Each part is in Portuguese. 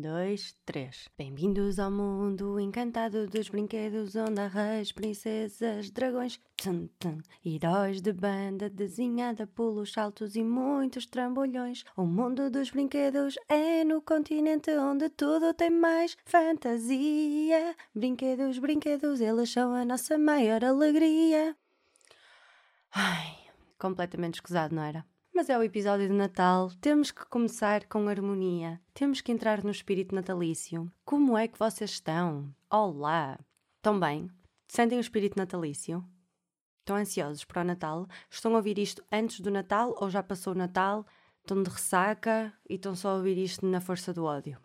dois, três. Bem-vindos ao mundo encantado dos brinquedos, onde há reis, princesas, dragões, tum, tum, heróis de banda desenhada, pulos, saltos e muitos trambolhões. O mundo dos brinquedos é no continente onde tudo tem mais fantasia. Brinquedos, brinquedos, eles são a nossa maior alegria. Ai, completamente escusado, não era? Mas é o episódio de Natal, temos que começar com harmonia, temos que entrar no espírito natalício. Como é que vocês estão? Olá! Estão bem? Sentem o espírito natalício? Estão ansiosos para o Natal? Estão a ouvir isto antes do Natal ou já passou o Natal? Estão de ressaca e estão só a ouvir isto na força do ódio?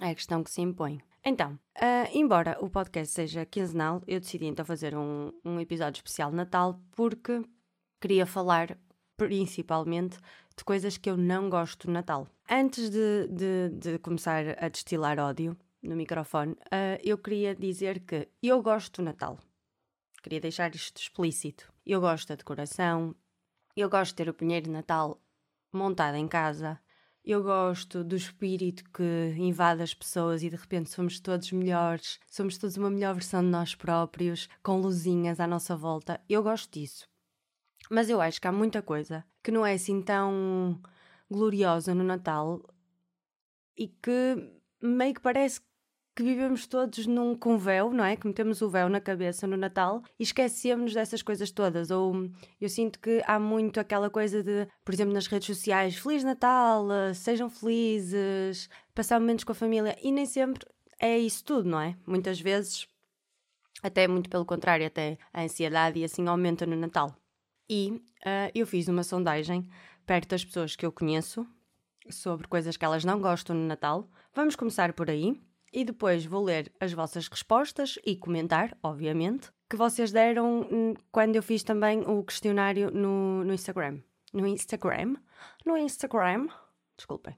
É a questão que se impõe. Então, uh, embora o podcast seja quinzenal, eu decidi então fazer um, um episódio especial de Natal porque queria falar principalmente de coisas que eu não gosto do Natal. Antes de, de, de começar a destilar ódio no microfone, uh, eu queria dizer que eu gosto do Natal. Queria deixar isto explícito. Eu gosto da decoração, eu gosto de ter o pinheiro de Natal montado em casa, eu gosto do espírito que invade as pessoas e de repente somos todos melhores, somos todos uma melhor versão de nós próprios, com luzinhas à nossa volta. Eu gosto disso. Mas eu acho que há muita coisa que não é assim tão gloriosa no Natal e que meio que parece que vivemos todos num com véu, não é? Que metemos o véu na cabeça no Natal e esquecemos dessas coisas todas. Ou eu sinto que há muito aquela coisa de, por exemplo, nas redes sociais, Feliz Natal, sejam felizes, passar momentos com a família. E nem sempre é isso tudo, não é? Muitas vezes, até muito pelo contrário, até a ansiedade e assim aumenta no Natal. E uh, eu fiz uma sondagem perto das pessoas que eu conheço sobre coisas que elas não gostam no Natal. Vamos começar por aí e depois vou ler as vossas respostas e comentar, obviamente, que vocês deram hum, quando eu fiz também o questionário no, no Instagram. No Instagram? No Instagram? Desculpem.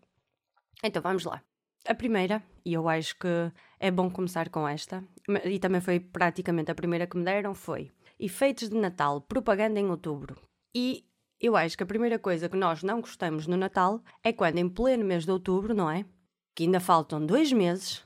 Então vamos lá. A primeira, e eu acho que é bom começar com esta, e também foi praticamente a primeira que me deram, foi efeitos de Natal, propaganda em outubro. E eu acho que a primeira coisa que nós não gostamos no Natal é quando, em pleno mês de outubro, não é? Que ainda faltam dois meses.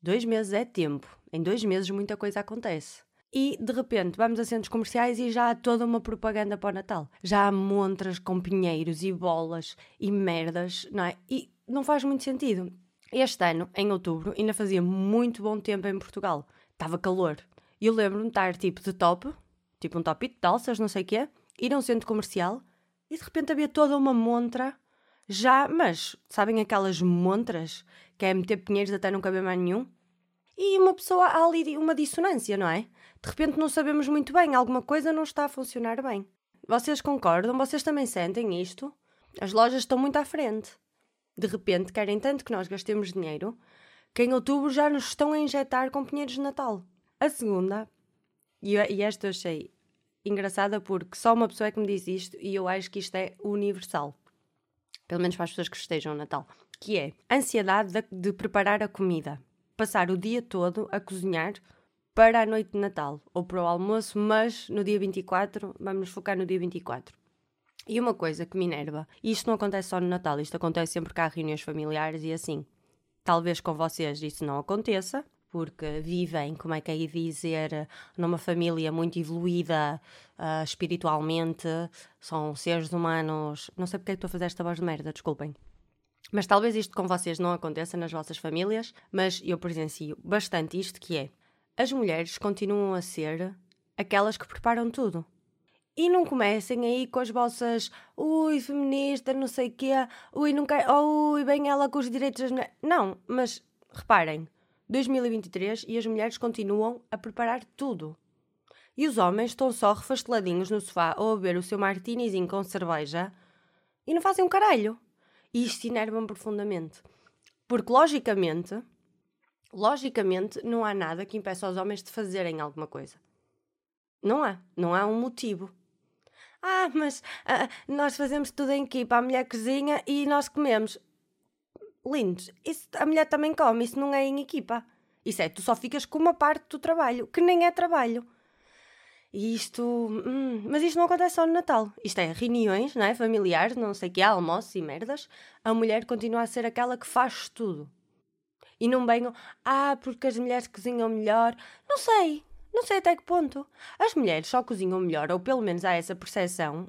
Dois meses é tempo. Em dois meses muita coisa acontece. E de repente vamos a centros comerciais e já há toda uma propaganda para o Natal. Já há montras com pinheiros e bolas e merdas, não é? E não faz muito sentido. Este ano, em outubro, ainda fazia muito bom tempo em Portugal. Estava calor. E eu lembro-me de estar tipo de top, tipo um topito de alças, não sei o quê, ir a um centro comercial e de repente havia toda uma montra já, mas sabem aquelas montras que é meter pinheiros até não caber mais nenhum? E uma pessoa há ali uma dissonância, não é? De repente não sabemos muito bem, alguma coisa não está a funcionar bem. Vocês concordam? Vocês também sentem isto? As lojas estão muito à frente. De repente querem tanto que nós gastemos dinheiro que em outubro já nos estão a injetar com pinheiros de Natal. A segunda e, e esta eu achei engraçada porque só uma pessoa é que me diz isto e eu acho que isto é universal. Pelo menos para as pessoas que estejam no Natal. Que é ansiedade de, de preparar a comida. Passar o dia todo a cozinhar para a noite de Natal ou para o almoço, mas no dia 24, vamos nos focar no dia 24. E uma coisa que me enerva, e isto não acontece só no Natal, isto acontece sempre que há reuniões familiares e assim. Talvez com vocês isso não aconteça, porque vivem, como é que é dizer, numa família muito evoluída uh, espiritualmente, são seres humanos. Não sei porque é que estou a fazer esta voz de merda, desculpem. Mas talvez isto com vocês não aconteça nas vossas famílias, mas eu presencio bastante isto que é as mulheres continuam a ser aquelas que preparam tudo. E não comecem aí com as vossas ui, feminista, não sei o quê, ui, quer, ui, bem ela com os direitos das mulheres. Não, mas reparem, 2023 e as mulheres continuam a preparar tudo. E os homens estão só refasteladinhos no sofá ou a beber o seu martinizinho com cerveja e não fazem um caralho. E isto enerva-me profundamente. Porque, logicamente, logicamente, não há nada que impeça os homens de fazerem alguma coisa. Não há. Não há um motivo. Ah, mas ah, nós fazemos tudo em equipa. A mulher cozinha e nós comemos lindos. Isso a mulher também come, isso não é em equipa. Isso é, tu só ficas com uma parte do trabalho, que nem é trabalho. E isto. Hum, mas isto não acontece só no Natal. Isto é reuniões, não é? Familiares, não sei o que, almoços e merdas. A mulher continua a ser aquela que faz tudo. E não venham, ah, porque as mulheres cozinham melhor. Não sei, não sei até que ponto. As mulheres só cozinham melhor, ou pelo menos há essa percepção,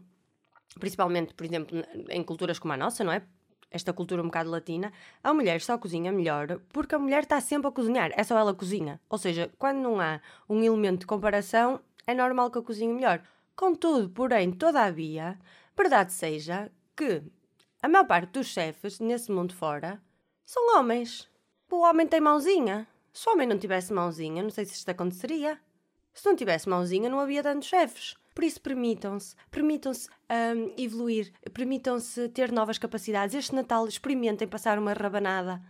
principalmente, por exemplo, em culturas como a nossa, não é? Esta cultura um bocado latina, a mulher só cozinha melhor porque a mulher está sempre a cozinhar, é só ela cozinha. Ou seja, quando não há um elemento de comparação, é normal que eu cozinhe melhor. Contudo, porém, todavia, verdade seja que a maior parte dos chefes nesse mundo fora são homens. O homem tem mãozinha. Se o homem não tivesse mãozinha, não sei se isto aconteceria. Se não tivesse mãozinha, não havia tantos chefes. Por isso, permitam-se, permitam-se um, evoluir, permitam-se ter novas capacidades. Este Natal, experimentem passar uma rabanada.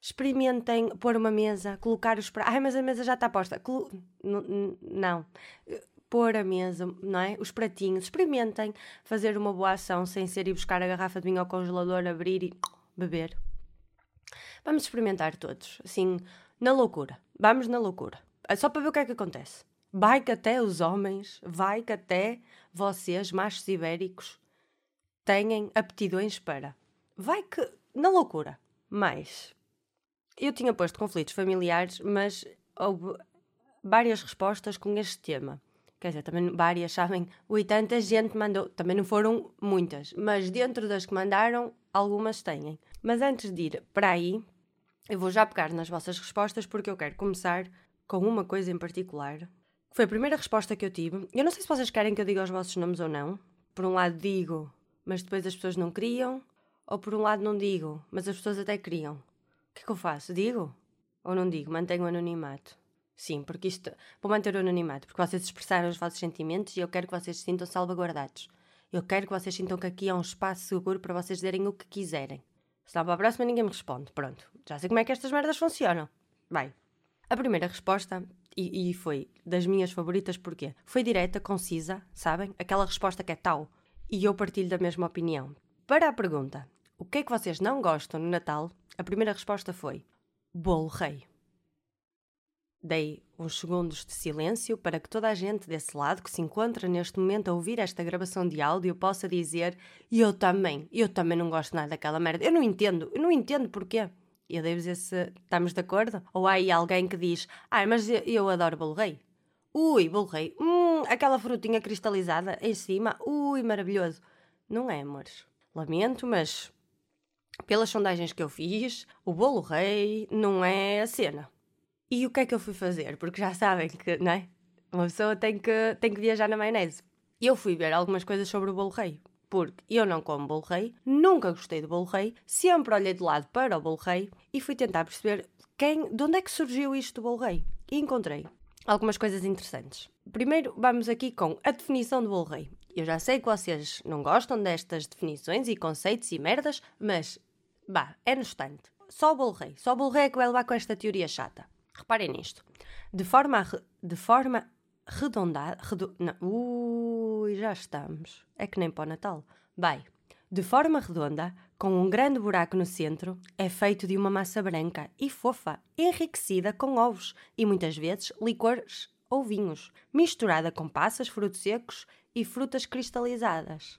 Experimentem pôr uma mesa, colocar os pratos. Ai, mas a mesa já está posta. Colo... Não. Pôr a mesa, não é? Os pratinhos. Experimentem fazer uma boa ação sem ser ir buscar a garrafa de vinho ao congelador, abrir e beber. Vamos experimentar todos, assim, na loucura. Vamos na loucura. É só para ver o que é que acontece. Vai que até os homens, vai que até vocês, machos ibéricos, têm aptidões para. Vai que. na loucura. Mas. Eu tinha posto conflitos familiares, mas houve várias respostas com este tema. Quer dizer, também várias, sabem? 80 gente mandou, também não foram muitas, mas dentro das que mandaram, algumas têm. Mas antes de ir para aí, eu vou já pegar nas vossas respostas porque eu quero começar com uma coisa em particular. Foi a primeira resposta que eu tive. Eu não sei se vocês querem que eu diga os vossos nomes ou não. Por um lado digo, mas depois as pessoas não queriam. Ou por um lado não digo, mas as pessoas até queriam. O que é que eu faço? Digo? Ou não digo? Mantenho o anonimato. Sim, porque isto. Vou manter o anonimato, porque vocês expressaram os vossos sentimentos e eu quero que vocês se sintam salvaguardados. Eu quero que vocês sintam que aqui é um espaço seguro para vocês dizerem o que quiserem. Senão para a próxima ninguém me responde. Pronto, já sei como é que estas merdas funcionam. Vai. A primeira resposta, e, e foi das minhas favoritas, porquê? Foi direta, concisa, sabem? Aquela resposta que é tal. E eu partilho da mesma opinião. Para a pergunta, o que é que vocês não gostam no Natal? A primeira resposta foi bolo rei. Dei uns segundos de silêncio para que toda a gente desse lado que se encontra neste momento a ouvir esta gravação de áudio possa dizer: Eu também, eu também não gosto nada daquela merda. Eu não entendo, eu não entendo porquê. Eu devo dizer se estamos de acordo. Ou há aí alguém que diz: Ah, mas eu, eu adoro bolo rei. Ui, bolo rei. Hum, aquela frutinha cristalizada em cima. Ui, maravilhoso. Não é, amores? Lamento, mas pelas sondagens que eu fiz, o bolo rei não é a cena. E o que é que eu fui fazer? Porque já sabem que, não é? Uma pessoa tem que, tem que viajar na maionese. Eu fui ver algumas coisas sobre o bolo rei. Porque eu não como bolo rei, nunca gostei do bolo rei, sempre olhei de lado para o bolo rei e fui tentar perceber quem, de onde é que surgiu isto do bolo rei. E encontrei algumas coisas interessantes. Primeiro, vamos aqui com a definição do bolo rei. Eu já sei que vocês não gostam destas definições e conceitos e merdas, mas, bah, é no instante. Só o bolo rei. Só o bolo rei é que vai levar com esta teoria chata. Reparem nisto. De forma, de forma redondada. Redo, não, ui, já estamos. É que nem para o Natal. Vai. De forma redonda, com um grande buraco no centro, é feito de uma massa branca e fofa, enriquecida com ovos e muitas vezes licores ou vinhos, misturada com passas, frutos secos e frutas cristalizadas.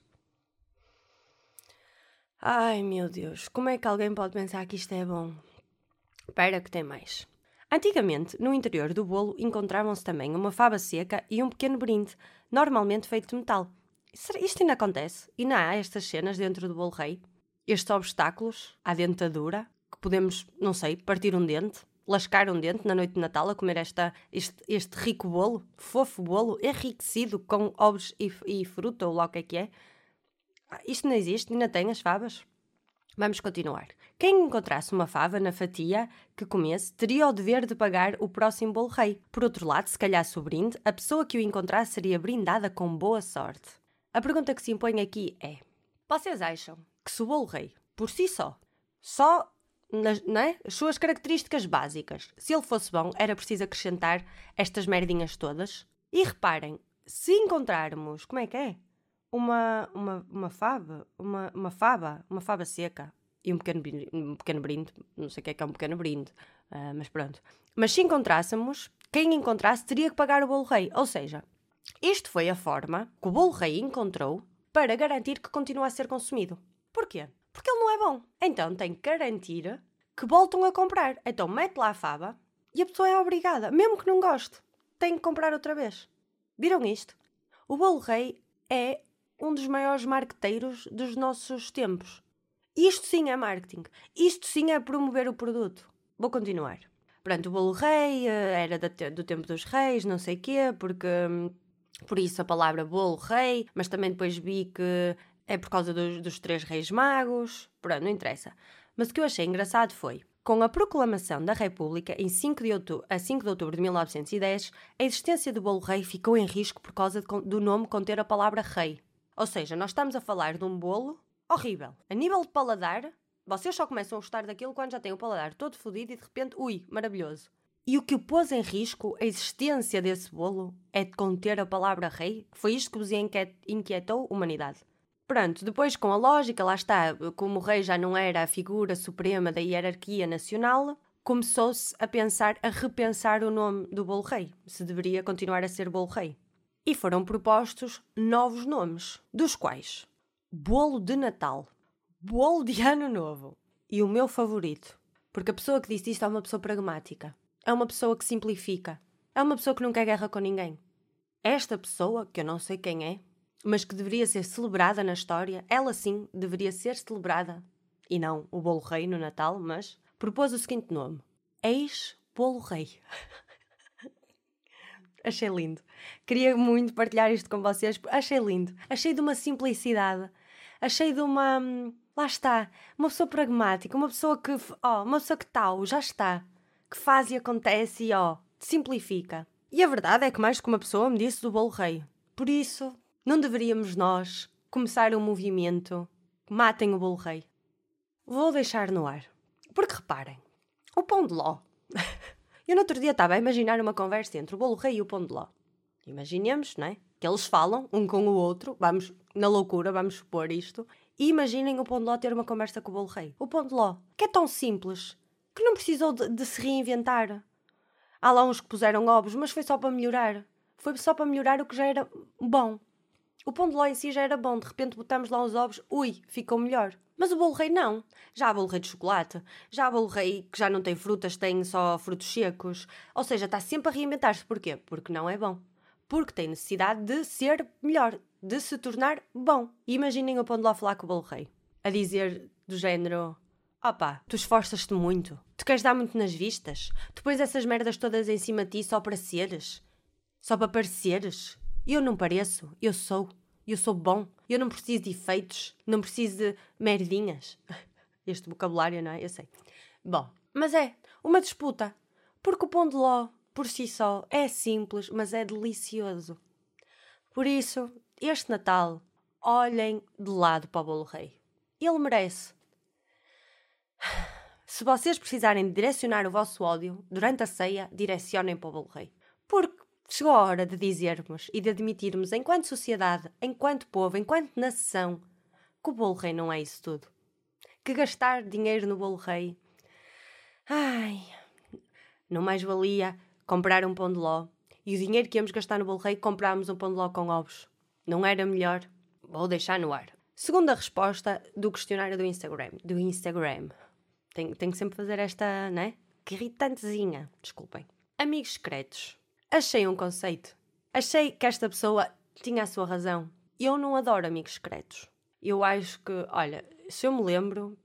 Ai meu Deus, como é que alguém pode pensar que isto é bom? Espera que tem mais. Antigamente, no interior do bolo encontravam-se também uma fava seca e um pequeno brinde, normalmente feito de metal. Isto ainda acontece? E não há estas cenas dentro do bolo rei? Estes obstáculos à dentadura? Que podemos, não sei, partir um dente? Lascar um dente na noite de Natal a comer esta, este, este rico bolo? Fofo bolo, enriquecido com ovos e, e fruta, ou lá o que é que é? Ah, isto não existe? Ainda tem as favas? Vamos continuar. Quem encontrasse uma fava na fatia que comesse teria o dever de pagar o próximo bolo rei. Por outro lado, se calhasse o brinde, a pessoa que o encontrasse seria brindada com boa sorte. A pergunta que se impõe aqui é: vocês acham que se o bolo rei, por si só, só nas é? as suas características básicas, se ele fosse bom, era preciso acrescentar estas merdinhas todas? E reparem, se encontrarmos, como é que é? Uma, uma, uma fava, uma, uma fava, uma fava seca e um pequeno, um pequeno brinde. Não sei o que é que é um pequeno brinde, uh, mas pronto. Mas se encontrássemos, quem encontrasse teria que pagar o bolo rei. Ou seja, isto foi a forma que o bolo rei encontrou para garantir que continua a ser consumido. Porquê? Porque ele não é bom. Então tem que garantir que voltam a comprar. Então mete lá a fava e a pessoa é obrigada, mesmo que não goste, tem que comprar outra vez. Viram isto? O bolo rei é um dos maiores marqueteiros dos nossos tempos. Isto sim é marketing. Isto sim é promover o produto. Vou continuar. Pronto, o bolo rei eh, era do tempo dos reis, não sei quê, porque hum, por isso a palavra bolo rei, mas também depois vi que é por causa dos, dos três reis magos. Pronto, não interessa. Mas o que eu achei engraçado foi, com a proclamação da República em 5 de outubro, a 5 de outubro de 1910, a existência do bolo rei ficou em risco por causa de, do nome conter a palavra rei. Ou seja, nós estamos a falar de um bolo horrível. A nível de paladar, vocês só começam a gostar daquilo quando já têm o paladar todo fodido e de repente, ui, maravilhoso. E o que pôs em risco, a existência desse bolo, é de conter a palavra rei? Foi isto que vos inquietou a humanidade. Pronto, depois com a lógica, lá está, como o rei já não era a figura suprema da hierarquia nacional, começou-se a pensar, a repensar o nome do bolo rei, se deveria continuar a ser bolo rei. E foram propostos novos nomes, dos quais bolo de Natal, bolo de Ano Novo e o meu favorito, porque a pessoa que disse isto é uma pessoa pragmática, é uma pessoa que simplifica, é uma pessoa que não quer guerra com ninguém. Esta pessoa, que eu não sei quem é, mas que deveria ser celebrada na história, ela sim deveria ser celebrada, e não o bolo rei no Natal, mas propôs o seguinte nome: Ex-Bolo Rei. Achei lindo. Queria muito partilhar isto com vocês. Achei lindo. Achei de uma simplicidade. Achei de uma hum, Lá está. Uma pessoa pragmática, uma pessoa que. Ó, uma pessoa que tal, já está. Que faz e acontece e ó, simplifica. E a verdade é que mais que uma pessoa me disse do bolo rei. Por isso, não deveríamos nós começar um movimento matem o bolo rei. Vou deixar no ar. Porque reparem, o pão de ló. Eu no outro dia estava a imaginar uma conversa entre o bolo rei e o pão de ló. Imaginemos, não é? Que eles falam um com o outro, vamos, na loucura, vamos supor isto, e imaginem o Pão de Ló ter uma conversa com o Bolo Rei. O Pão de Ló, que é tão simples, que não precisou de, de se reinventar. Há lá uns que puseram ovos, mas foi só para melhorar. Foi só para melhorar o que já era bom. O pão de ló em si já era bom, de repente botamos lá os ovos, ui, ficou melhor. Mas o bolo rei não. Já há bolo rei de chocolate, já há bolo rei que já não tem frutas, tem só frutos secos. Ou seja, está sempre a reinventar-se. Porquê? Porque não é bom. Porque tem necessidade de ser melhor, de se tornar bom. E imaginem o pão de lá falar com o bolo rei, a dizer do género: opá, tu esforças-te muito, tu queres dar muito nas vistas, tu pões essas merdas todas em cima de ti só para seres, só para pareceres. Eu não pareço, eu sou, eu sou bom, eu não preciso de efeitos, não preciso de merdinhas. Este vocabulário, não é? Eu sei. Bom, mas é uma disputa, porque o pão de ló, por si só, é simples, mas é delicioso. Por isso, este Natal, olhem de lado para o Bolo Rei. Ele merece. Se vocês precisarem direcionar o vosso ódio durante a ceia, direcionem para o Bolo Rei. Porque chegou a hora de dizermos e de admitirmos, enquanto sociedade, enquanto povo, enquanto nação, que o Bolo Rei não é isso tudo. Que gastar dinheiro no Bolo Rei. Ai, não mais valia comprar um pão de ló e o dinheiro que íamos gastar no Bolo Rei comprámos um pão de ló com ovos. Não era melhor? Vou deixar no ar. Segunda resposta do questionário do Instagram. Do Instagram. Tenho, tenho que sempre fazer esta, né? Que irritantezinha. Desculpem. Amigos secretos. Achei um conceito. Achei que esta pessoa tinha a sua razão. Eu não adoro amigos secretos. Eu acho que, olha, se eu me lembro,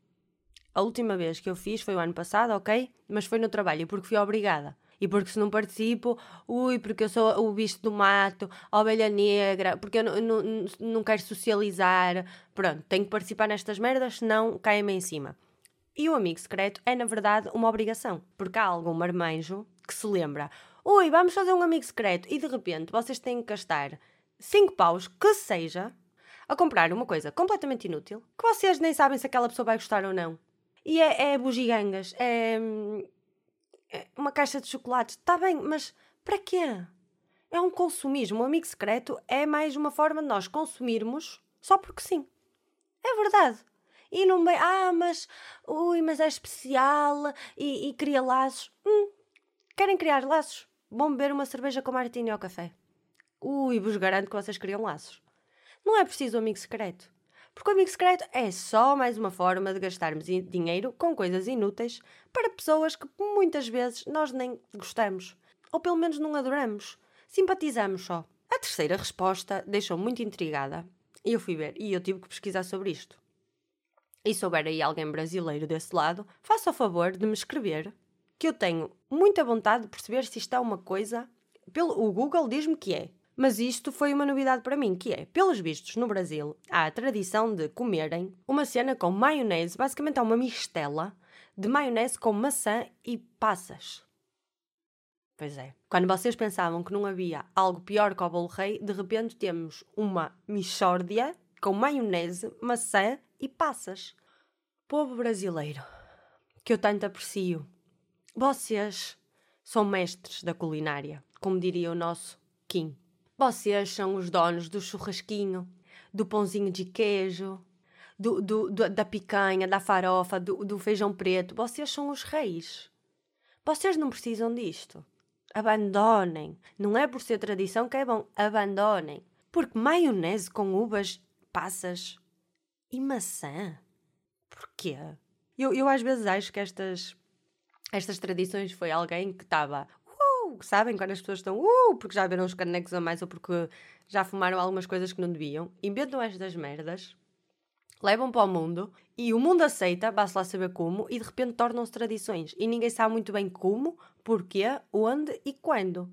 a última vez que eu fiz foi o ano passado, ok? Mas foi no trabalho, porque fui obrigada e porque se não participo, ui, porque eu sou o bicho do mato, a ovelha negra, porque eu não, não, não quero socializar, pronto, tenho que participar nestas merdas, senão caem-me em cima. E o amigo secreto é, na verdade, uma obrigação, porque há algum marmanjo que se lembra, ui, vamos fazer um amigo secreto, e de repente vocês têm que gastar 5 paus, que seja, a comprar uma coisa completamente inútil, que vocês nem sabem se aquela pessoa vai gostar ou não. E é, é bugigangas, é é uma caixa de chocolates, está bem, mas para quê? É um consumismo. O amigo secreto é mais uma forma de nós consumirmos só porque sim. É verdade. E não bem, ah, mas, ui, mas é especial e, e cria laços. Hum, querem criar laços? Vão beber uma cerveja com martini ao café. Ui, vos garanto que vocês criam laços. Não é preciso um amigo secreto. Porque o amigo secreto é só mais uma forma de gastarmos dinheiro com coisas inúteis para pessoas que muitas vezes nós nem gostamos. Ou pelo menos não adoramos. Simpatizamos só. A terceira resposta deixou muito intrigada. E eu fui ver, e eu tive que pesquisar sobre isto. E souber aí alguém brasileiro desse lado, faça o favor de me escrever, que eu tenho muita vontade de perceber se isto é uma coisa. Pelo, o Google diz-me que é. Mas isto foi uma novidade para mim, que é, pelos vistos, no Brasil, há a tradição de comerem uma cena com maionese, basicamente é uma mistela de maionese com maçã e passas. Pois é. Quando vocês pensavam que não havia algo pior que o bolo rei, de repente temos uma mixórdia com maionese, maçã e passas. Povo brasileiro, que eu tanto aprecio, vocês são mestres da culinária, como diria o nosso Kim. Vocês são os donos do churrasquinho, do pãozinho de queijo, do, do, do, da picanha, da farofa, do, feijão preto. Vocês são os reis. Vocês não precisam disto. Abandonem. Não é por ser tradição que é bom. Abandonem. Porque maionese com uvas, passas e maçã? Porquê? Eu, eu às vezes acho que estas, estas tradições foi alguém que estava. Uh, sabem quando as pessoas estão. Uh, porque já viram os canecos a mais ou porque já fumaram algumas coisas que não deviam. Inventam estas merdas levam para o mundo e o mundo aceita, basta lá saber como, e de repente tornam-se tradições. E ninguém sabe muito bem como, porquê, onde e quando.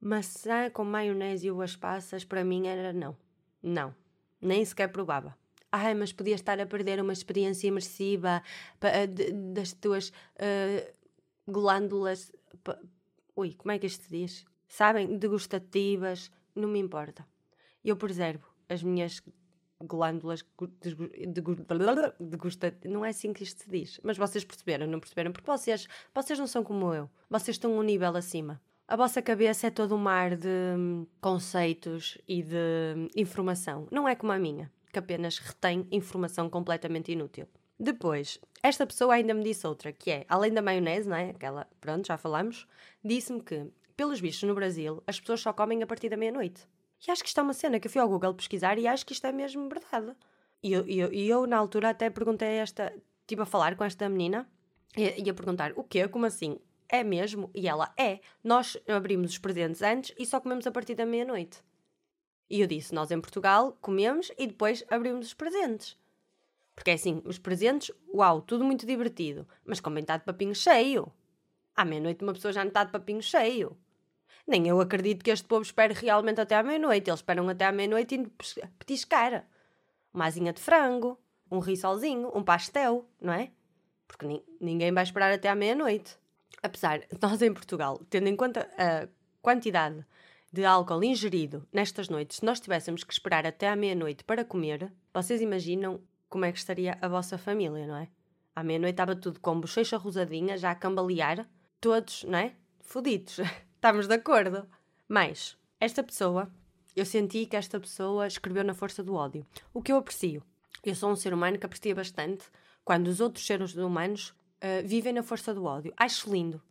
Maçã com maionese e uvas passas, para mim era não. Não. Nem sequer provava. Ai, mas podias estar a perder uma experiência imersiva das tuas uh, glândulas. Ui, como é que isto se diz? Sabem? Degustativas. Não me importa. Eu preservo as minhas glândulas de gusta. Não é assim que isto se diz. Mas vocês perceberam, não perceberam? Porque vocês, vocês não são como eu. Vocês estão um nível acima. A vossa cabeça é todo um mar de hum, conceitos e de hum, informação. Não é como a minha, que apenas retém informação completamente inútil. Depois, esta pessoa ainda me disse outra, que é, além da maionese, não é? Aquela, pronto, já falamos, disse-me que, pelos vistos no Brasil, as pessoas só comem a partir da meia-noite. E acho que isto é uma cena que eu fui ao Google pesquisar e acho que isto é mesmo verdade. E eu, eu, eu na altura, até perguntei a esta, tipo, a falar com esta menina e a perguntar: o quê? Como assim? É mesmo? E ela: é. Nós abrimos os presentes antes e só comemos a partir da meia-noite. E eu disse: nós em Portugal comemos e depois abrimos os presentes. Porque é assim, os presentes, uau, tudo muito divertido, mas com bem está de papinho cheio. À meia-noite uma pessoa já não está de papinho cheio. Nem eu acredito que este povo espere realmente até à meia-noite. Eles esperam até à meia-noite e petiscar. Uma asinha de frango, um rissolzinho, um pastel, não é? Porque ni ninguém vai esperar até à meia-noite. Apesar de nós em Portugal, tendo em conta a quantidade de álcool ingerido nestas noites, se nós tivéssemos que esperar até à meia-noite para comer, vocês imaginam como é que estaria a vossa família, não é? À meia-noite estava tudo com bochecha rosadinha, já a cambalear, todos, não é? Fodidos. Estamos de acordo. Mas, esta pessoa, eu senti que esta pessoa escreveu na força do ódio. O que eu aprecio. Eu sou um ser humano que aprecia bastante quando os outros seres humanos uh, vivem na força do ódio. Acho lindo.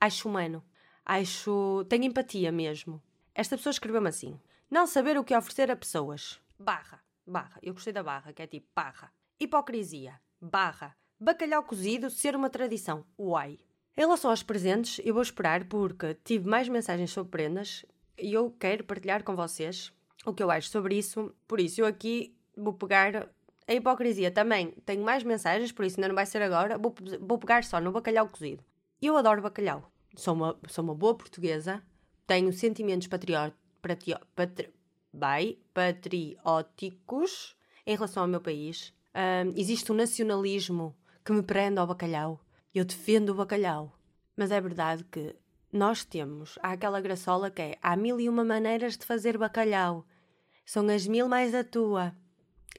Acho humano. Acho. tenho empatia mesmo. Esta pessoa escreveu-me assim: Não saber o que oferecer a pessoas. Barra. Barra. Eu gostei da barra, que é tipo barra. Hipocrisia. Barra. Bacalhau cozido ser uma tradição. Uai. Em relação aos presentes, eu vou esperar porque tive mais mensagens sobre prendas e eu quero partilhar com vocês o que eu acho sobre isso. Por isso, eu aqui vou pegar a hipocrisia também. Tenho mais mensagens, por isso ainda não vai ser agora. Vou, vou pegar só no bacalhau cozido. Eu adoro bacalhau. Sou uma, sou uma boa portuguesa. Tenho sentimentos patrióticos. Patri, patri, patrióticos em relação ao meu país. Um, existe um nacionalismo que me prende ao bacalhau. Eu defendo o bacalhau. Mas é verdade que nós temos, há aquela graçola que é há mil e uma maneiras de fazer bacalhau. São as mil mais a tua.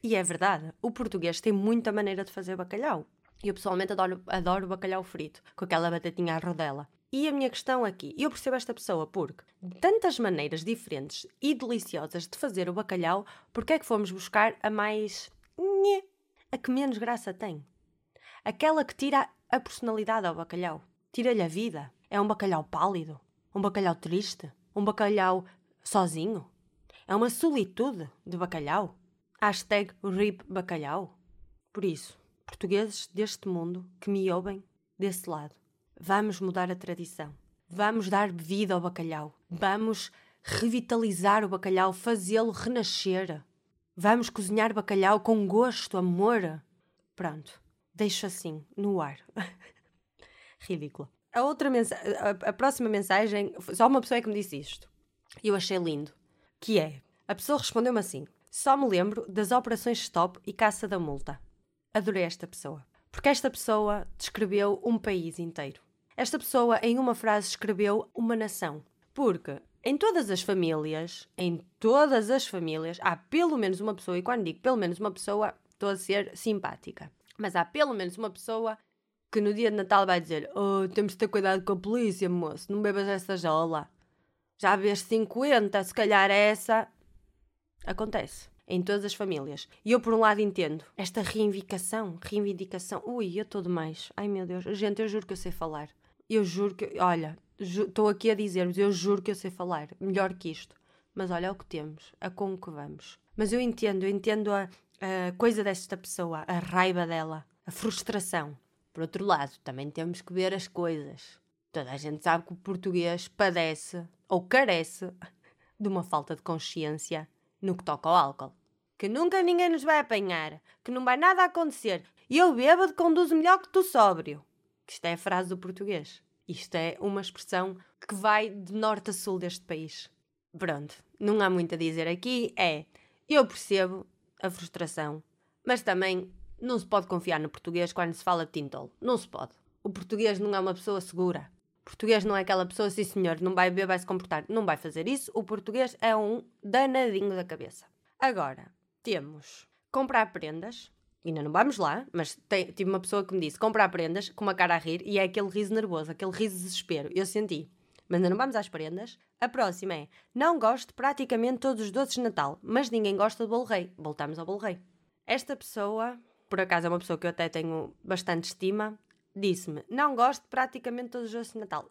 E é verdade, o português tem muita maneira de fazer bacalhau. Eu pessoalmente adoro, adoro bacalhau frito, com aquela batatinha à rodela. E a minha questão aqui, eu percebo esta pessoa porque tantas maneiras diferentes e deliciosas de fazer o bacalhau, porque é que fomos buscar a mais. a que menos graça tem? Aquela que tira a personalidade ao bacalhau. Tira-lhe a vida. É um bacalhau pálido, um bacalhau triste, um bacalhau sozinho. É uma solitude de bacalhau. Hashtag RIP bacalhau. Por isso, portugueses deste mundo que me ouvem desse lado, vamos mudar a tradição. Vamos dar vida ao bacalhau. Vamos revitalizar o bacalhau, fazê-lo renascer. Vamos cozinhar bacalhau com gosto, amor. Pronto, deixo assim, no ar. Ridícula. A outra a, próxima mensagem, só uma pessoa é que me disse isto. E eu achei lindo. Que é, a pessoa respondeu-me assim: só me lembro das operações stop e caça da multa. Adorei esta pessoa. Porque esta pessoa descreveu um país inteiro. Esta pessoa, em uma frase, escreveu uma nação. Porque em todas as famílias, em todas as famílias, há pelo menos uma pessoa, e quando digo pelo menos uma pessoa, estou a ser simpática, mas há pelo menos uma pessoa que no dia de Natal vai dizer: Oh, temos de ter cuidado com a polícia, moço, não bebas essa jola. Já vês 50, se calhar essa. Acontece. Em todas as famílias. E eu, por um lado, entendo esta reivindicação. Reivindicação. Ui, eu estou demais. Ai meu Deus. Gente, eu juro que eu sei falar. Eu juro que. Olha, estou aqui a dizer-vos, eu juro que eu sei falar melhor que isto. Mas olha o que temos, a como que vamos. Mas eu entendo, eu entendo a, a coisa desta pessoa, a raiva dela, a frustração. Por outro lado, também temos que ver as coisas. Toda a gente sabe que o português padece ou carece de uma falta de consciência no que toca ao álcool. Que nunca ninguém nos vai apanhar, que não vai nada acontecer. E eu bêbado conduzo melhor que tu sóbrio. Que isto é a frase do português. Isto é uma expressão que vai de norte a sul deste país. Pronto, não há muito a dizer aqui. É, eu percebo a frustração, mas também não se pode confiar no português quando se fala de tintol. Não se pode. O português não é uma pessoa segura. O português não é aquela pessoa, sim senhor, não vai beber, vai se comportar. Não vai fazer isso. O português é um danadinho da cabeça. Agora, temos comprar prendas ainda não vamos lá, mas tem, tive uma pessoa que me disse comprar prendas com uma cara a rir e é aquele riso nervoso, aquele riso de desespero. Eu senti. Mas ainda não vamos às prendas. A próxima é: não gosto praticamente todos os doces de Natal, mas ninguém gosta do bolo rei. Voltamos ao bolo rei. Esta pessoa, por acaso é uma pessoa que eu até tenho bastante estima, disse-me: não gosto praticamente todos os doces de Natal.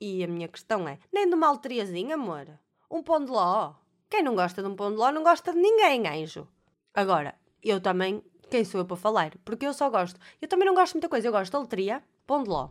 E a minha questão é: nem de uma alteriazinha, amor? Um pão de ló? Quem não gosta de um pão de ló não gosta de ninguém, anjo. Agora, eu também quem sou eu para falar? Porque eu só gosto. Eu também não gosto de muita coisa. Eu gosto de letria, pão de ló.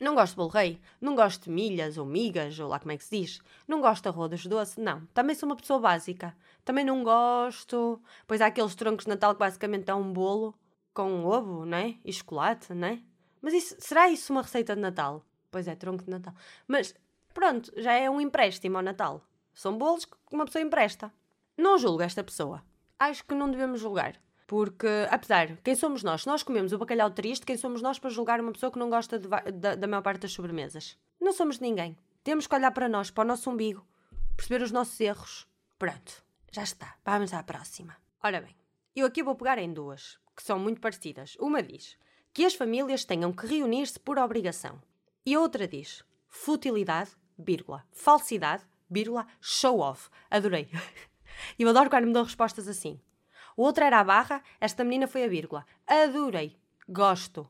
Não gosto de bolo rei. Não gosto de milhas ou migas, ou lá como é que se diz. Não gosto de arroz doce. Não. Também sou uma pessoa básica. Também não gosto. Pois há aqueles troncos de Natal que basicamente é um bolo com um ovo, né? E chocolate, né? Mas isso, será isso uma receita de Natal? Pois é, tronco de Natal. Mas pronto, já é um empréstimo ao Natal. São bolos que uma pessoa empresta. Não julgo esta pessoa. Acho que não devemos julgar. Porque, apesar, quem somos nós? Se nós comemos o bacalhau triste, quem somos nós para julgar uma pessoa que não gosta de, da, da maior parte das sobremesas? Não somos ninguém. Temos que olhar para nós, para o nosso umbigo, perceber os nossos erros. Pronto, já está. Vamos à próxima. Ora bem, eu aqui vou pegar em duas, que são muito parecidas. Uma diz que as famílias tenham que reunir-se por obrigação. E a outra diz futilidade, vírgula, falsidade, vírgula, show off. Adorei. Eu adoro quando me dão respostas assim. O outro era a barra, esta menina foi a vírgula. Adorei. Gosto.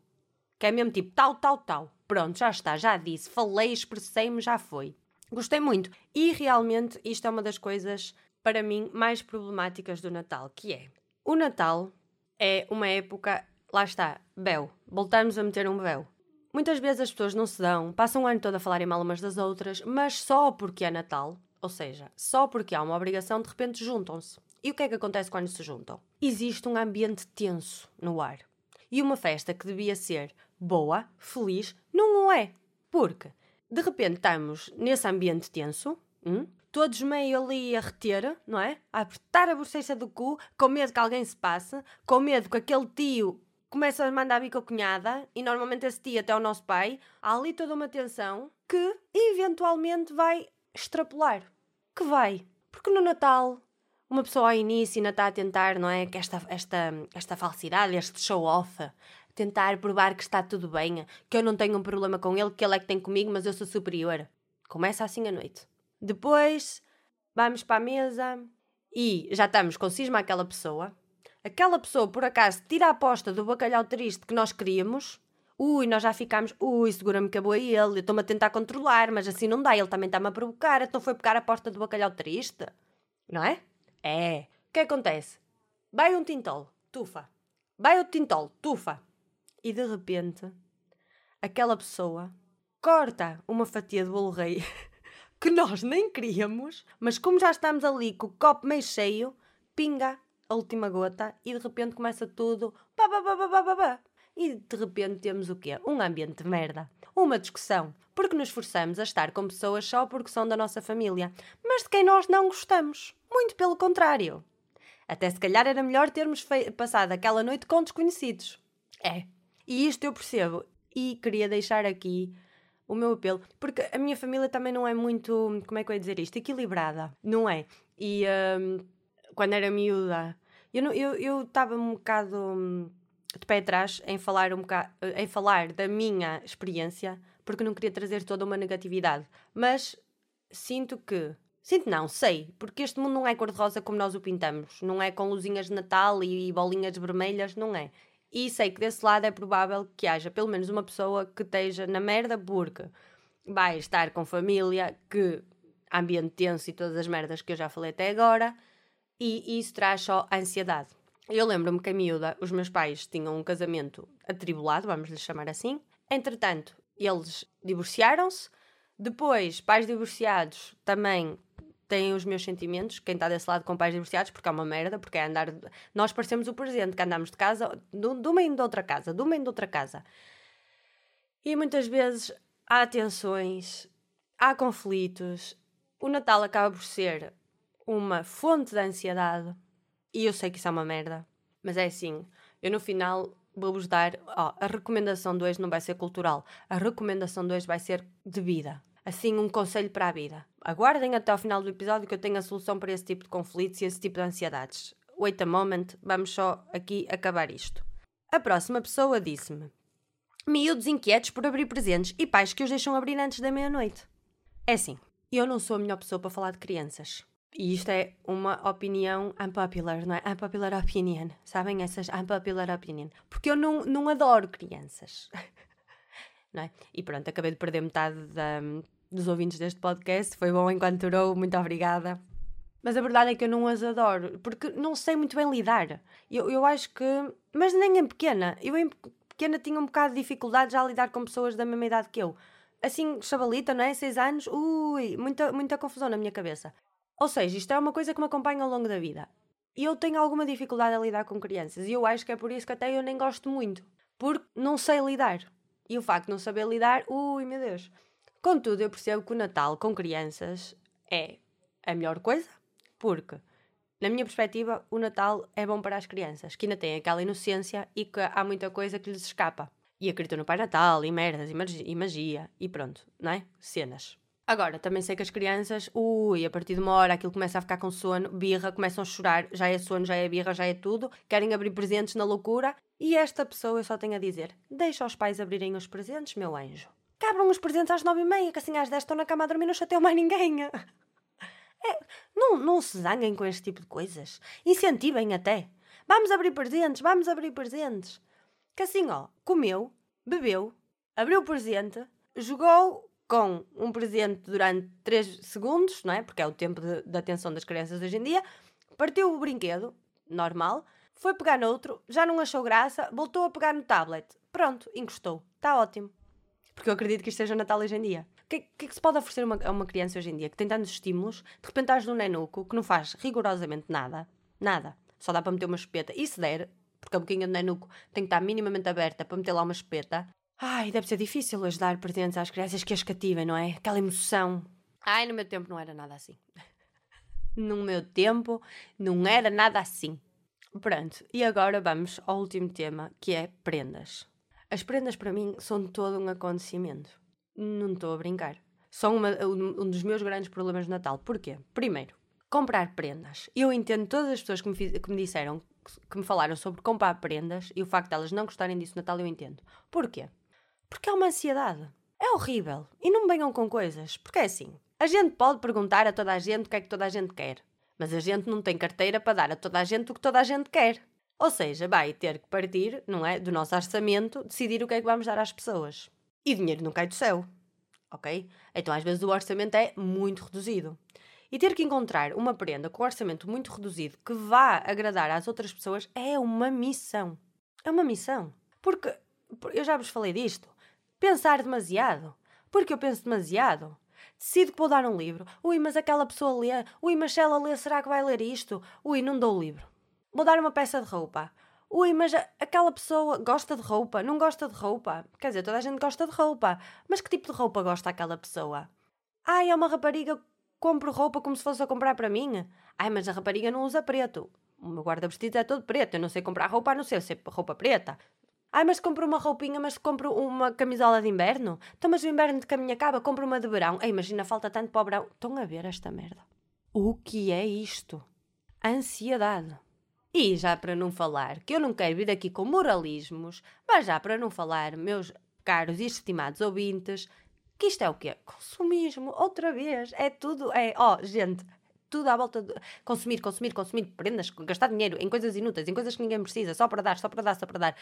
Que é mesmo tipo tal, tal, tal. Pronto, já está, já disse, falei, expressei-me, já foi. Gostei muito. E realmente isto é uma das coisas, para mim, mais problemáticas do Natal, que é o Natal é uma época, lá está, véu. Voltamos a meter um véu. Muitas vezes as pessoas não se dão, passam o ano todo a falarem mal umas das outras, mas só porque é Natal, ou seja, só porque há uma obrigação, de repente juntam-se. E o que é que acontece quando se juntam? Existe um ambiente tenso no ar. E uma festa que devia ser boa, feliz, não o é. Porque, de repente, estamos nesse ambiente tenso, hum, todos meio ali a reter, não é? A apertar a bochecha do cu, com medo que alguém se passe, com medo que aquele tio comece a mandar a cunhada, e normalmente esse tio até o nosso pai, há ali toda uma tensão que eventualmente vai extrapolar. Que vai. Porque no Natal uma pessoa ao início ainda está a tentar, não é? Que esta, esta, esta falsidade, este show-off, tentar provar que está tudo bem, que eu não tenho um problema com ele, que ele é que tem comigo, mas eu sou superior. Começa assim a noite. Depois vamos para a mesa e já estamos com cisma aquela pessoa. Aquela pessoa, por acaso, tira a aposta do bacalhau triste que nós queríamos. Ui, nós já ficámos. Ui, segura-me que a boa ele. Eu estou-me a tentar controlar, mas assim não dá. Ele também está-me a provocar. Então foi pegar a aposta do bacalhau triste. Não é? É. O que acontece? vai um tintol, tufa. Vai outro tintol, tufa. E de repente, aquela pessoa corta uma fatia de bolo rei que nós nem queríamos, mas como já estamos ali com o copo meio cheio, pinga a última gota e de repente começa tudo. Pá, pá, pá, pá, pá, pá. E de repente temos o quê? Um ambiente de merda. Uma discussão. Porque nos forçamos a estar com pessoas só porque são da nossa família. Mas de quem nós não gostamos. Muito pelo contrário. Até se calhar era melhor termos passado aquela noite com desconhecidos. É. E isto eu percebo. E queria deixar aqui o meu apelo, porque a minha família também não é muito, como é que eu ia dizer isto? Equilibrada, não é? E um, quando era miúda, eu estava eu, eu um bocado hum, de pé atrás em falar, um bocado, em falar da minha experiência, porque não queria trazer toda uma negatividade. Mas sinto que. Sinto não, sei, porque este mundo não é cor-de-rosa como nós o pintamos. Não é com luzinhas de Natal e bolinhas vermelhas, não é. E sei que desse lado é provável que haja pelo menos uma pessoa que esteja na merda porque vai estar com família, que ambiente tenso e todas as merdas que eu já falei até agora, e isso traz só ansiedade. Eu lembro-me que a miúda, os meus pais tinham um casamento atribulado, vamos lhe chamar assim. Entretanto, eles divorciaram-se. Depois, pais divorciados também têm os meus sentimentos, quem está desse lado com pais divorciados, porque é uma merda, porque é andar. Nós parecemos o presente, que andamos de casa, de uma e de outra casa, de uma e de outra casa. E muitas vezes há tensões, há conflitos. O Natal acaba por ser uma fonte de ansiedade. E eu sei que isso é uma merda. Mas é assim, eu no final vou-vos dar. Ó, a recomendação de hoje não vai ser cultural. A recomendação de hoje vai ser de vida assim um conselho para a vida. Aguardem até ao final do episódio que eu tenho a solução para esse tipo de conflitos e esse tipo de ansiedades. Wait a moment, vamos só aqui acabar isto. A próxima pessoa disse-me: Miúdos inquietos por abrir presentes e pais que os deixam abrir antes da meia-noite. É assim, eu não sou a melhor pessoa para falar de crianças. E isto é uma opinião unpopular, não é? Unpopular opinion. Sabem essas unpopular opinion? Porque eu não, não adoro crianças. não é? E pronto, acabei de perder metade da, dos ouvintes deste podcast. Foi bom enquanto durou, muito obrigada. Mas a verdade é que eu não as adoro, porque não sei muito bem lidar. Eu, eu acho que. Mas nem em pequena. Eu em pequena tinha um bocado de dificuldade já a lidar com pessoas da mesma idade que eu. Assim, chavalita, não é? Seis anos, ui, muita, muita confusão na minha cabeça. Ou seja, isto é uma coisa que me acompanha ao longo da vida. E eu tenho alguma dificuldade a lidar com crianças. E eu acho que é por isso que até eu nem gosto muito. Porque não sei lidar. E o facto de não saber lidar, ui meu Deus. Contudo, eu percebo que o Natal com crianças é a melhor coisa, porque, na minha perspectiva, o Natal é bom para as crianças, que ainda têm aquela inocência e que há muita coisa que lhes escapa. E acreditam no Pai Natal, e merdas, e magia, e pronto, não é? Cenas. Agora, também sei que as crianças, ui, a partir de uma hora aquilo começa a ficar com sono, birra, começam a chorar, já é sono, já é birra, já é tudo, querem abrir presentes na loucura, e esta pessoa eu só tenho a dizer: deixa os pais abrirem os presentes, meu anjo. Cabram os presentes às nove e meia, que assim às dez estão na cama a dormir, não chateiam mais ninguém. É, não, não se zanguem com este tipo de coisas. Incentivem até. Vamos abrir presentes, vamos abrir presentes. Que assim, ó, comeu, bebeu, abriu o presente, jogou com um presente durante 3 segundos, não é? Porque é o tempo de, de atenção das crianças hoje em dia, partiu o brinquedo, normal, foi pegar noutro, já não achou graça, voltou a pegar no tablet. Pronto, encostou. Está ótimo. Porque eu acredito que isto seja Natal hoje em dia. O que, que, é que se pode oferecer a uma, a uma criança hoje em dia que tem tantos estímulos, de repente estás num nenuco que não faz rigorosamente nada, nada, só dá para meter uma espeta, e se der, porque a boquinha do nenuco tem que estar minimamente aberta para meter lá uma espeta, Ai, deve ser difícil hoje dar presentes às crianças que as cativem, não é? Aquela emoção. Ai, no meu tempo não era nada assim. no meu tempo não era nada assim. Pronto, e agora vamos ao último tema, que é prendas. As prendas para mim são todo um acontecimento. Não estou a brincar. São uma, um dos meus grandes problemas de Natal. Porquê? Primeiro, comprar prendas. Eu entendo todas as pessoas que me, que me disseram, que me falaram sobre comprar prendas e o facto de elas não gostarem disso no Natal, eu entendo. Porquê? Porque é uma ansiedade. É horrível. E não me venham com coisas. Porque é assim. A gente pode perguntar a toda a gente o que é que toda a gente quer. Mas a gente não tem carteira para dar a toda a gente o que toda a gente quer. Ou seja, vai ter que partir, não é? Do nosso orçamento, decidir o que é que vamos dar às pessoas. E dinheiro não cai do céu. Ok? Então às vezes o orçamento é muito reduzido. E ter que encontrar uma prenda com orçamento muito reduzido que vá agradar às outras pessoas é uma missão. É uma missão. Porque, eu já vos falei disto, pensar demasiado. Porque eu penso demasiado. Decido que vou dar um livro. Ui, mas aquela pessoa lê. Ui, mas se ela lê, será que vai ler isto? Ui, não dou o livro. Vou dar uma peça de roupa. Ui, mas aquela pessoa gosta de roupa, não gosta de roupa. Quer dizer, toda a gente gosta de roupa. Mas que tipo de roupa gosta aquela pessoa? Ai, é uma rapariga, compro roupa como se fosse a comprar para mim. Ai, mas a rapariga não usa preto. O meu guarda-vestidos é todo preto. Eu não sei comprar roupa, a não ser roupa preta. Ai, mas compro uma roupinha, mas compro uma camisola de inverno. Então, mas o inverno de caminho acaba, compro uma de verão. Ai, imagina, falta tanto para o verão. Estão a ver esta merda? O que é isto? Ansiedade. E já para não falar, que eu não quero vir aqui com moralismos, mas já para não falar, meus caros e estimados ouvintes, que isto é o quê? Consumismo, outra vez, é tudo, é, ó, oh, gente, tudo à volta de consumir, consumir, consumir prendas, gastar dinheiro em coisas inúteis, em coisas que ninguém precisa, só para dar, só para dar, só para dar.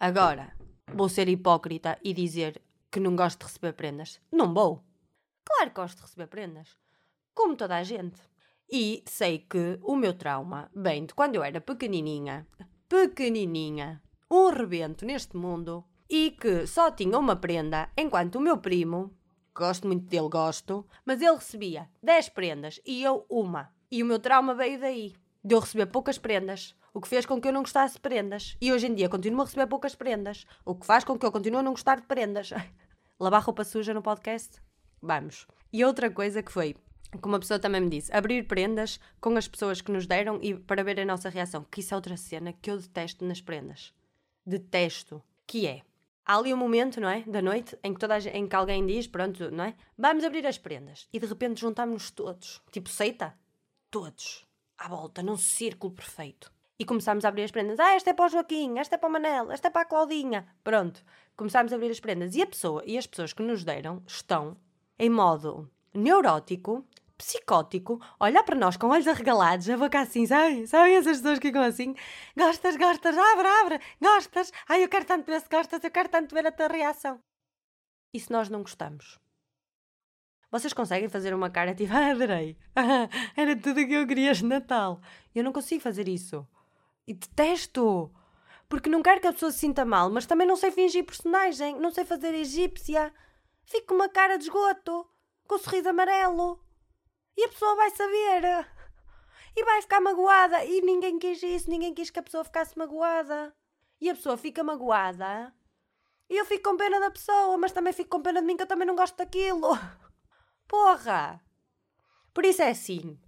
Agora, vou ser hipócrita e dizer que não gosto de receber prendas. Não vou. Claro que gosto de receber prendas. Como toda a gente. E sei que o meu trauma vem de quando eu era pequenininha, pequenininha, um rebento neste mundo, e que só tinha uma prenda, enquanto o meu primo, gosto muito dele, gosto, mas ele recebia 10 prendas e eu uma. E o meu trauma veio daí, de eu receber poucas prendas, o que fez com que eu não gostasse de prendas. E hoje em dia continuo a receber poucas prendas, o que faz com que eu continue a não gostar de prendas. Lavar roupa suja no podcast? Vamos. E outra coisa que foi, como uma pessoa também me disse, abrir prendas com as pessoas que nos deram e para ver a nossa reação. Que isso é outra cena que eu detesto nas prendas. Detesto. Que é, há ali um momento, não é? Da noite, em que, toda a, em que alguém diz, pronto, não é? Vamos abrir as prendas. E de repente juntamos-nos todos. Tipo seita. Todos. À volta, num círculo perfeito. E começámos a abrir as prendas. Ah, esta é para o Joaquim, esta é para o Manel, esta é para a Claudinha. Pronto. Começámos a abrir as prendas. E a pessoa e as pessoas que nos deram estão em modo neurótico, psicótico, olhar para nós com olhos arregalados, a boca assim, sabem? Sabem essas pessoas que ficam assim? Gostas, gostas, abre, abre, gostas. Ai, eu quero tanto ver se gostas, eu quero tanto ver a tua reação. E se nós não gostamos? Vocês conseguem fazer uma cara tipo, ah, adorei, era tudo o que eu queria de Natal. Eu não consigo fazer isso. E detesto! Porque não quero que a pessoa se sinta mal, mas também não sei fingir personagem, não sei fazer egípcia. Fico com uma cara de esgoto, com o sorriso amarelo. E a pessoa vai saber. E vai ficar magoada. E ninguém quis isso, ninguém quis que a pessoa ficasse magoada. E a pessoa fica magoada. E eu fico com pena da pessoa, mas também fico com pena de mim que eu também não gosto daquilo. Porra! Por isso é assim.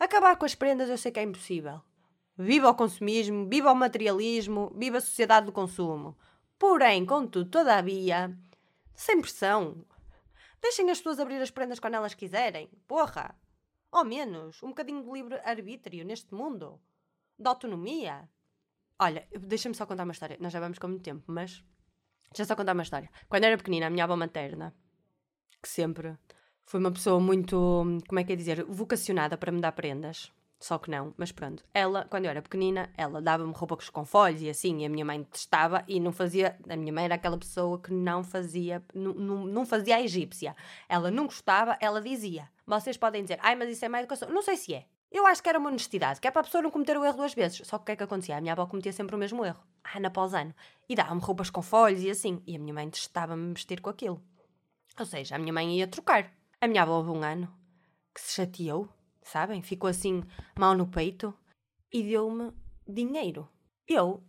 Acabar com as prendas eu sei que é impossível. Viva o consumismo, viva o materialismo, viva a sociedade do consumo. Porém, contudo, todavia, sem pressão. Deixem as pessoas abrir as prendas quando elas quiserem. Porra! Ao menos um bocadinho de livre-arbítrio neste mundo. De autonomia. Olha, deixa-me só contar uma história. Nós já vamos com muito tempo, mas. Deixa só contar uma história. Quando era pequenina, a minha avó materna, que sempre foi uma pessoa muito, como é que é dizer, vocacionada para me dar prendas. Só que não, mas pronto. Ela, quando eu era pequenina, ela dava-me roupa com folhos e assim, e a minha mãe testava e não fazia. A minha mãe era aquela pessoa que não fazia, não, não, não fazia a egípcia. Ela não gostava, ela dizia. Vocês podem dizer, ai, mas isso é má educação. Não sei se é. Eu acho que era uma honestidade, que é para a pessoa não cometer o erro duas vezes. Só que o que é que acontecia? A minha avó cometia sempre o mesmo erro, ano após ano. E dava-me roupas com folhos e assim. E a minha mãe testava-me vestir com aquilo. Ou seja, a minha mãe ia trocar. A minha avó houve um ano que se chateou sabem? Ficou assim mal no peito e deu-me dinheiro. Eu,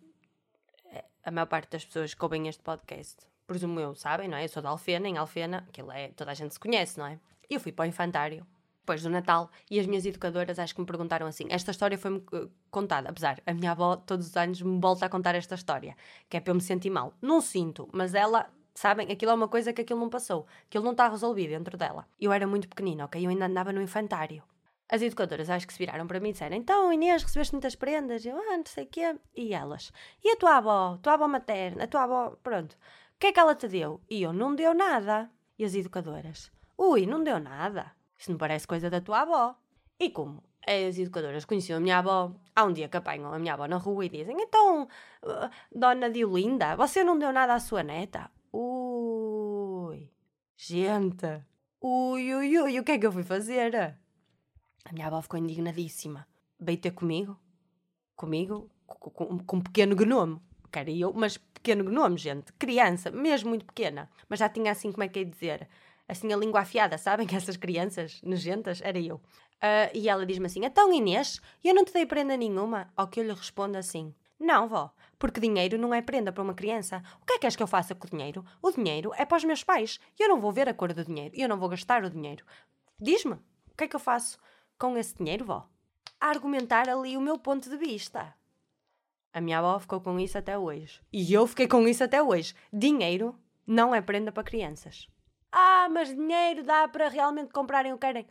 eh, a maior parte das pessoas que ouvem este podcast, presumo eu, sabem, não é? Eu sou da Alfena, em Alfena, aquilo é, toda a gente se conhece, não é? Eu fui para o infantário depois do Natal e as minhas educadoras acho que me perguntaram assim: esta história foi-me eh, contada, apesar, a minha avó todos os anos me volta a contar esta história, que é para eu me sentir mal. Não sinto, mas ela sabem? Aquilo é uma coisa que aquilo não passou, aquilo não está resolvido dentro dela. Eu era muito pequenina, ok? Eu ainda andava no infantário. As educadoras acho que se viraram para mim e disseram: Então, Inês, recebeste muitas prendas? Eu, ah, não sei o quê. E elas: E a tua avó? Tua avó materna? A tua avó? Pronto. O que é que ela te deu? E eu: Não deu nada. E as educadoras: Ui, não deu nada. Isso não parece coisa da tua avó. E como as educadoras conheciam a minha avó, há um dia que apanham a minha avó na rua e dizem: Então, uh, dona Diolinda, você não deu nada à sua neta? Ui, gente. Ui, ui, ui, o que é que eu fui fazer? A minha avó ficou indignadíssima. Veio ter comigo, comigo, com, com, um pequeno gnome. Que era eu, mas pequeno gnome, gente. Criança, mesmo muito pequena. Mas já tinha assim, como é que é dizer? Assim a língua afiada, sabem? Essas crianças nojentas, era eu. Uh, e ela diz-me assim: Então Inês, eu não te dei prenda nenhuma? Ao que eu lhe respondo assim: Não, vó, porque dinheiro não é prenda para uma criança. O que é que queres que eu faça com o dinheiro? O dinheiro é para os meus pais. Eu não vou ver a cor do dinheiro. Eu não vou gastar o dinheiro. Diz-me, o que é que eu faço com esse dinheiro, vó? A argumentar ali o meu ponto de vista. A minha avó ficou com isso até hoje. E eu fiquei com isso até hoje. Dinheiro não é prenda para crianças. Ah, mas dinheiro dá para realmente comprarem o que querem.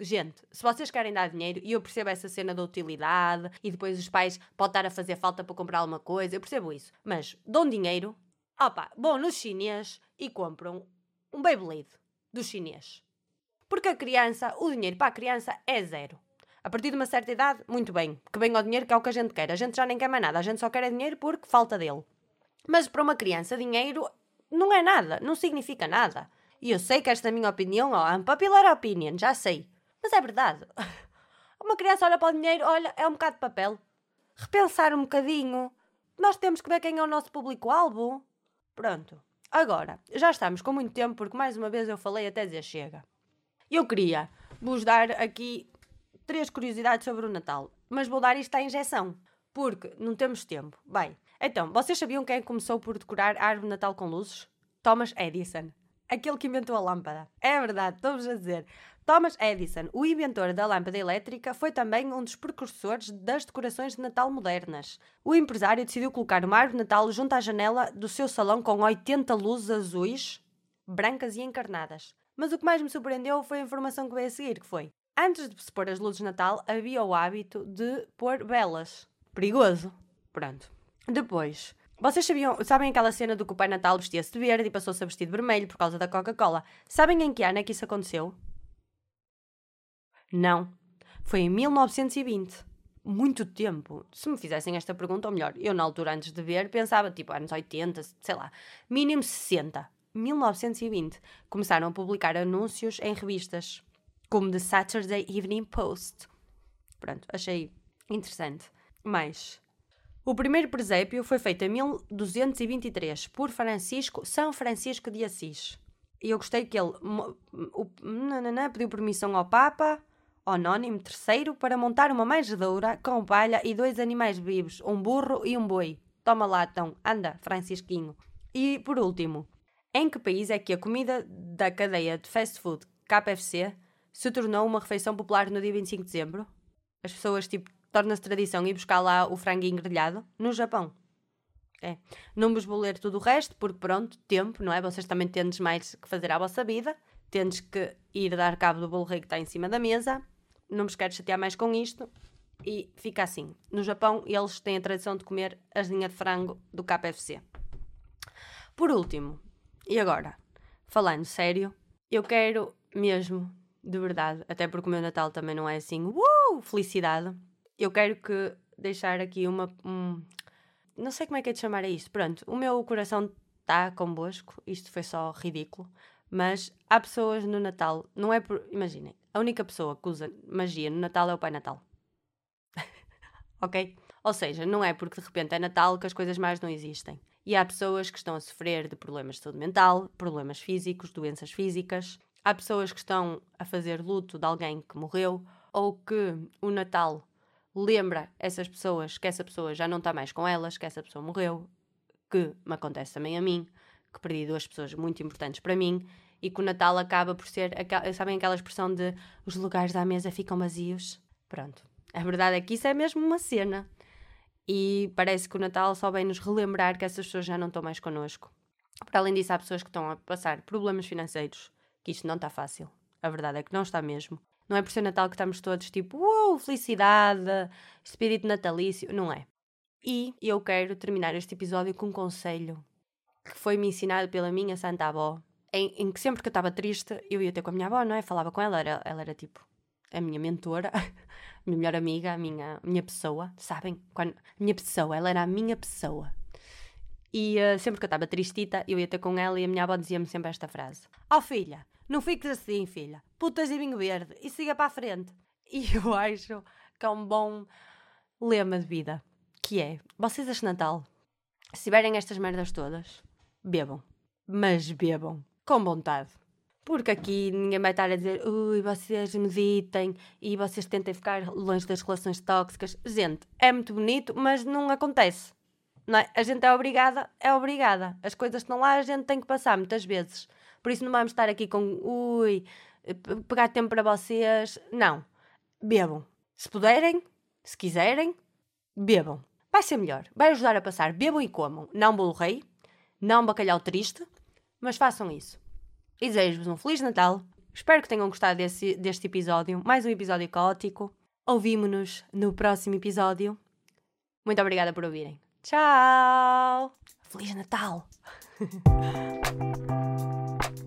Gente, se vocês querem dar dinheiro, e eu percebo essa cena da utilidade, e depois os pais podem estar a fazer falta para comprar alguma coisa, eu percebo isso. Mas dão dinheiro, opa, vão no chinês e compram um Beyblade do chinês. Porque a criança, o dinheiro para a criança é zero. A partir de uma certa idade, muito bem, que venha o dinheiro que é o que a gente quer. A gente já nem quer mais nada, a gente só quer é dinheiro porque falta dele. Mas para uma criança, dinheiro não é nada, não significa nada. E eu sei que esta é a minha opinião, ó, unpopular opinion, já sei. Mas é verdade. Uma criança olha para o dinheiro, olha, é um bocado de papel. Repensar um bocadinho. Nós temos que ver quem é o nosso público-alvo. Pronto. Agora, já estamos com muito tempo, porque mais uma vez eu falei até dizer chega. Eu queria vos dar aqui três curiosidades sobre o Natal, mas vou dar isto à injeção, porque não temos tempo. Bem, então, vocês sabiam quem começou por decorar a árvore de Natal com luzes? Thomas Edison. Aquele que inventou a lâmpada. É verdade, estou-vos a dizer. Thomas Edison, o inventor da lâmpada elétrica, foi também um dos precursores das decorações de Natal modernas. O empresário decidiu colocar uma árvore de Natal junto à janela do seu salão com 80 luzes azuis, brancas e encarnadas. Mas o que mais me surpreendeu foi a informação que veio a seguir, que foi... Antes de se pôr as luzes de Natal, havia o hábito de pôr velas. Perigoso. Pronto. Depois, vocês sabiam, sabem aquela cena do que o Pai Natal vestia-se de verde e passou-se a vestir de vermelho por causa da Coca-Cola? Sabem em que ano é que isso aconteceu? Não. Foi em 1920. Muito tempo. Se me fizessem esta pergunta, ou melhor, eu na altura antes de ver pensava tipo anos 80, sei lá, mínimo 60. 1920. Começaram a publicar anúncios em revistas, como The Saturday Evening Post. Pronto, achei interessante. Mas o primeiro presépio foi feito em 1223 por Francisco São Francisco de Assis. E eu gostei que ele o, pediu permissão ao Papa Anónimo terceiro para montar uma manjedoura com palha e dois animais vivos, um burro e um boi. Toma lá, então, anda, Francisquinho. E por último, em que país é que a comida da cadeia de fast food KFC se tornou uma refeição popular no dia 25 de dezembro? As pessoas, tipo, torna-se tradição ir buscar lá o franguinho grelhado? No Japão. É. Não vos vou ler tudo o resto, porque pronto, tempo, não é? Vocês também tendes mais que fazer a vossa vida. Tendes que ir dar cabo do bolo rei que está em cima da mesa não me quero chatear mais com isto. E fica assim. No Japão, eles têm a tradição de comer asinha de frango do KFC. Por último, e agora, falando sério, eu quero mesmo, de verdade, até porque o meu Natal também não é assim, uh, felicidade. Eu quero que deixar aqui uma. Um, não sei como é que é de chamar a isto. Pronto, o meu coração está convosco. Isto foi só ridículo. Mas há pessoas no Natal, não é por. Imaginem, a única pessoa que usa magia no Natal é o Pai Natal. ok? Ou seja, não é porque de repente é Natal que as coisas mais não existem. E há pessoas que estão a sofrer de problemas de saúde mental, problemas físicos, doenças físicas. Há pessoas que estão a fazer luto de alguém que morreu ou que o Natal lembra essas pessoas que essa pessoa já não está mais com elas, que essa pessoa morreu, que me acontece também a mim que perdi duas pessoas muito importantes para mim e que o Natal acaba por ser, sabem aquela expressão de os lugares à mesa ficam vazios? Pronto. A verdade é que isso é mesmo uma cena. E parece que o Natal só vem nos relembrar que essas pessoas já não estão mais connosco. Para além disso, há pessoas que estão a passar problemas financeiros, que isto não está fácil. A verdade é que não está mesmo. Não é por ser Natal que estamos todos tipo, uau, felicidade, espírito natalício. Não é. E eu quero terminar este episódio com um conselho que foi-me ensinado pela minha santa avó, em, em que sempre que eu estava triste, eu ia ter com a minha avó, não é? Falava com ela, era, ela era tipo a minha mentora, a minha melhor amiga, a minha, minha pessoa, sabem? Quando, minha pessoa, ela era a minha pessoa. E uh, sempre que eu estava tristita, eu ia ter com ela e a minha avó dizia-me sempre esta frase: Ó oh, filha, não fiques assim, filha, putas e vinho verde, e siga para a frente. E eu acho que é um bom lema de vida, que é, vocês este Natal, se tiverem estas merdas todas, bebam. Mas bebam. Com vontade. Porque aqui ninguém vai estar a dizer ui, vocês meditem e vocês tentem ficar longe das relações tóxicas. Gente, é muito bonito, mas não acontece. Não é? A gente é obrigada, é obrigada. As coisas estão lá, a gente tem que passar muitas vezes. Por isso não vamos estar aqui com ui, pegar tempo para vocês. Não. Bebam. Se puderem, se quiserem, bebam. Vai ser melhor. Vai ajudar a passar. Bebam e comam. Não bolo rei, não bacalhau triste, mas façam isso. E desejo-vos um Feliz Natal. Espero que tenham gostado desse, deste episódio. Mais um episódio caótico. Ouvimos-nos no próximo episódio. Muito obrigada por ouvirem. Tchau! Feliz Natal!